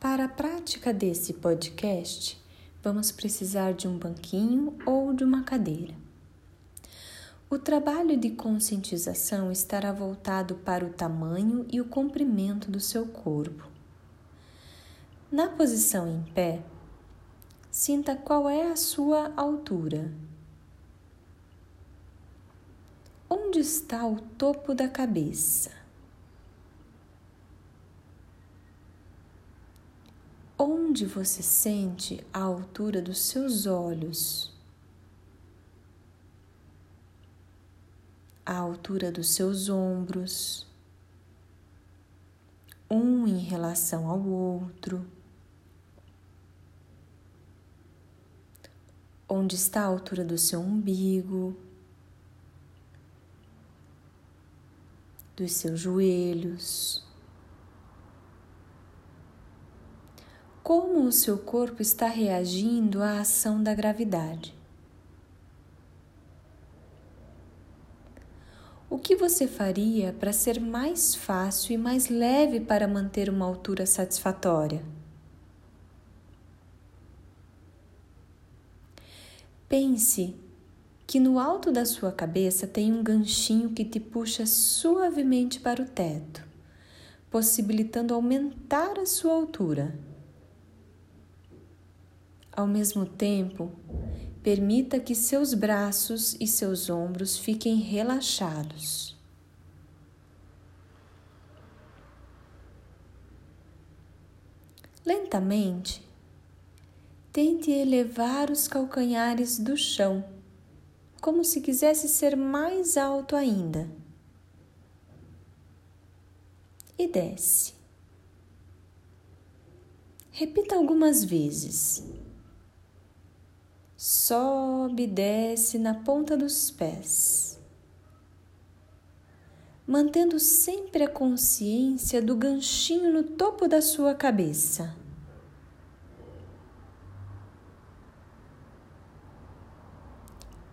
Para a prática desse podcast, vamos precisar de um banquinho ou de uma cadeira. O trabalho de conscientização estará voltado para o tamanho e o comprimento do seu corpo. Na posição em pé, sinta qual é a sua altura. Onde está o topo da cabeça? Onde você sente a altura dos seus olhos? a altura dos seus ombros, um em relação ao outro. Onde está a altura do seu umbigo, dos seus joelhos. Como o seu corpo está reagindo à ação da gravidade. O que você faria para ser mais fácil e mais leve para manter uma altura satisfatória? Pense que no alto da sua cabeça tem um ganchinho que te puxa suavemente para o teto, possibilitando aumentar a sua altura. Ao mesmo tempo, Permita que seus braços e seus ombros fiquem relaxados. Lentamente, tente elevar os calcanhares do chão, como se quisesse ser mais alto ainda. E desce. Repita algumas vezes sobe e desce na ponta dos pés, mantendo sempre a consciência do ganchinho no topo da sua cabeça.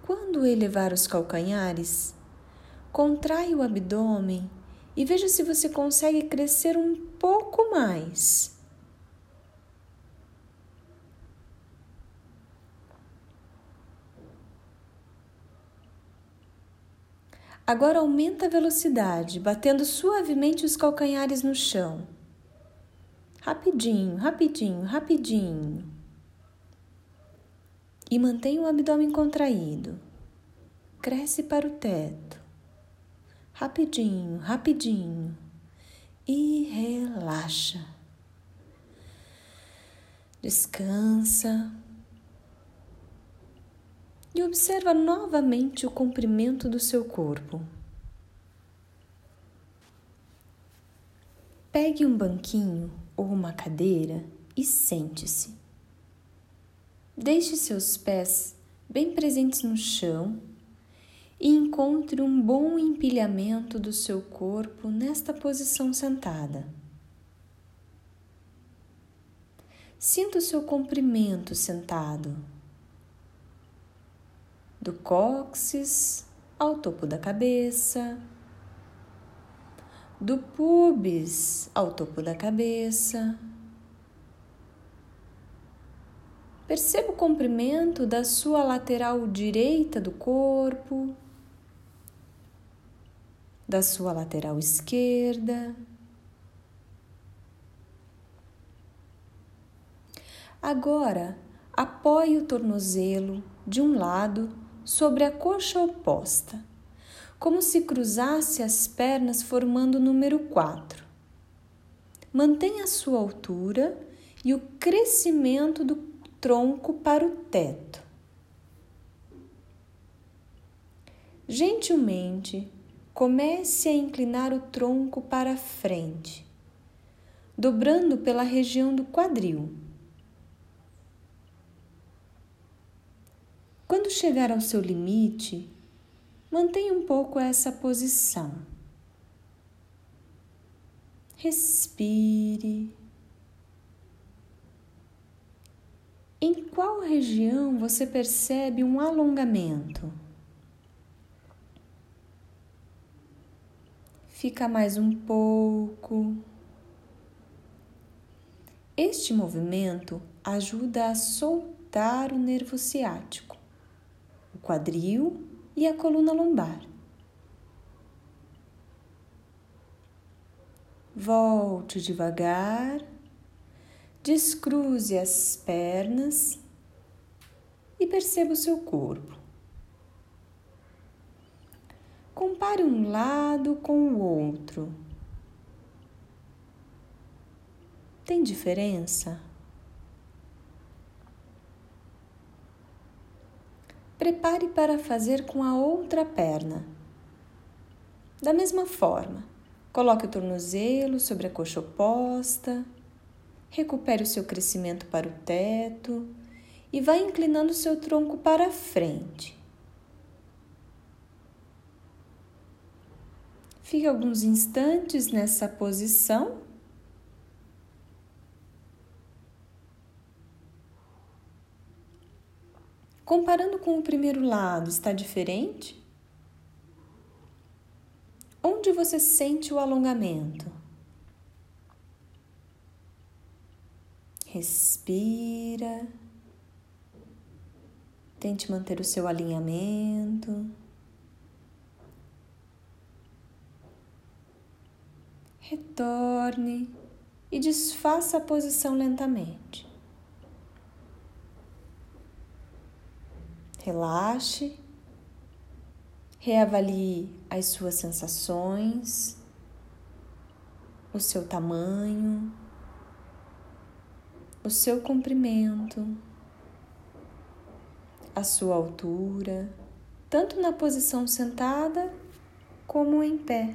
Quando elevar os calcanhares, contrai o abdômen e veja se você consegue crescer um pouco mais Agora aumenta a velocidade, batendo suavemente os calcanhares no chão. Rapidinho, rapidinho, rapidinho. E mantenha o abdômen contraído. Cresce para o teto. Rapidinho, rapidinho. E relaxa. Descansa e observa novamente o comprimento do seu corpo. Pegue um banquinho ou uma cadeira e sente-se. Deixe seus pés bem presentes no chão e encontre um bom empilhamento do seu corpo nesta posição sentada. Sinta o seu comprimento sentado do cóccix ao topo da cabeça, do pubis ao topo da cabeça. Perceba o comprimento da sua lateral direita do corpo, da sua lateral esquerda. Agora, apoie o tornozelo de um lado sobre a coxa oposta, como se cruzasse as pernas formando o número 4. Mantenha a sua altura e o crescimento do tronco para o teto. Gentilmente, comece a inclinar o tronco para frente, dobrando pela região do quadril. Quando chegar ao seu limite, mantenha um pouco essa posição. Respire. Em qual região você percebe um alongamento? Fica mais um pouco. Este movimento ajuda a soltar o nervo ciático, quadril e a coluna lombar. Volte devagar, descruze as pernas e perceba o seu corpo. Compare um lado com o outro. Tem diferença? Prepare para fazer com a outra perna. Da mesma forma, coloque o tornozelo sobre a coxa oposta, recupere o seu crescimento para o teto e vá inclinando o seu tronco para frente. Fique alguns instantes nessa posição Comparando com o primeiro lado, está diferente? Onde você sente o alongamento? Respira. Tente manter o seu alinhamento. Retorne e desfaça a posição lentamente. Relaxe, reavalie as suas sensações, o seu tamanho, o seu comprimento, a sua altura, tanto na posição sentada como em pé.